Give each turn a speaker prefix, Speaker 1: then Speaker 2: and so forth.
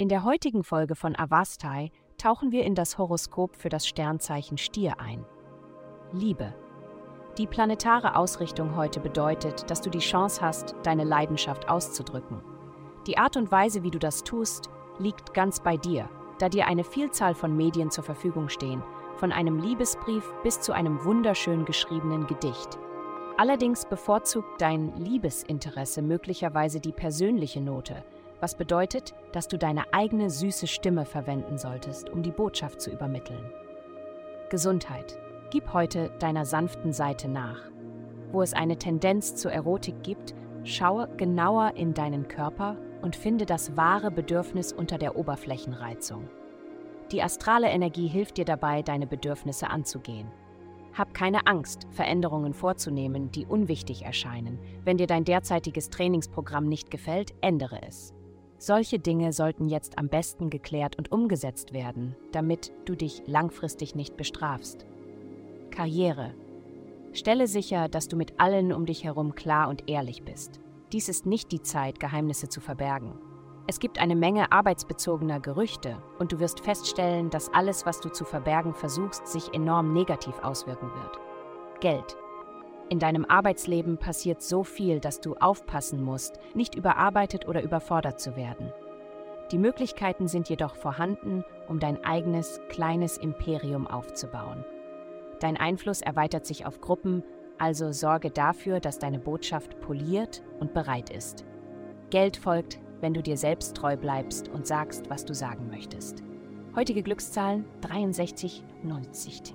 Speaker 1: In der heutigen Folge von Avastai tauchen wir in das Horoskop für das Sternzeichen Stier ein. Liebe. Die planetare Ausrichtung heute bedeutet, dass du die Chance hast, deine Leidenschaft auszudrücken. Die Art und Weise, wie du das tust, liegt ganz bei dir, da dir eine Vielzahl von Medien zur Verfügung stehen, von einem Liebesbrief bis zu einem wunderschön geschriebenen Gedicht. Allerdings bevorzugt dein Liebesinteresse möglicherweise die persönliche Note, was bedeutet, dass du deine eigene süße Stimme verwenden solltest, um die Botschaft zu übermitteln. Gesundheit. Gib heute deiner sanften Seite nach. Wo es eine Tendenz zur Erotik gibt, schaue genauer in deinen Körper und finde das wahre Bedürfnis unter der Oberflächenreizung. Die astrale Energie hilft dir dabei, deine Bedürfnisse anzugehen. Hab keine Angst, Veränderungen vorzunehmen, die unwichtig erscheinen. Wenn dir dein derzeitiges Trainingsprogramm nicht gefällt, ändere es. Solche Dinge sollten jetzt am besten geklärt und umgesetzt werden, damit du dich langfristig nicht bestrafst. Karriere. Stelle sicher, dass du mit allen um dich herum klar und ehrlich bist. Dies ist nicht die Zeit, Geheimnisse zu verbergen. Es gibt eine Menge arbeitsbezogener Gerüchte und du wirst feststellen, dass alles, was du zu verbergen versuchst, sich enorm negativ auswirken wird. Geld. In deinem Arbeitsleben passiert so viel, dass du aufpassen musst, nicht überarbeitet oder überfordert zu werden. Die Möglichkeiten sind jedoch vorhanden, um dein eigenes kleines Imperium aufzubauen. Dein Einfluss erweitert sich auf Gruppen, also sorge dafür, dass deine Botschaft poliert und bereit ist. Geld folgt, wenn du dir selbst treu bleibst und sagst, was du sagen möchtest. Heutige Glückszahlen 63, 90.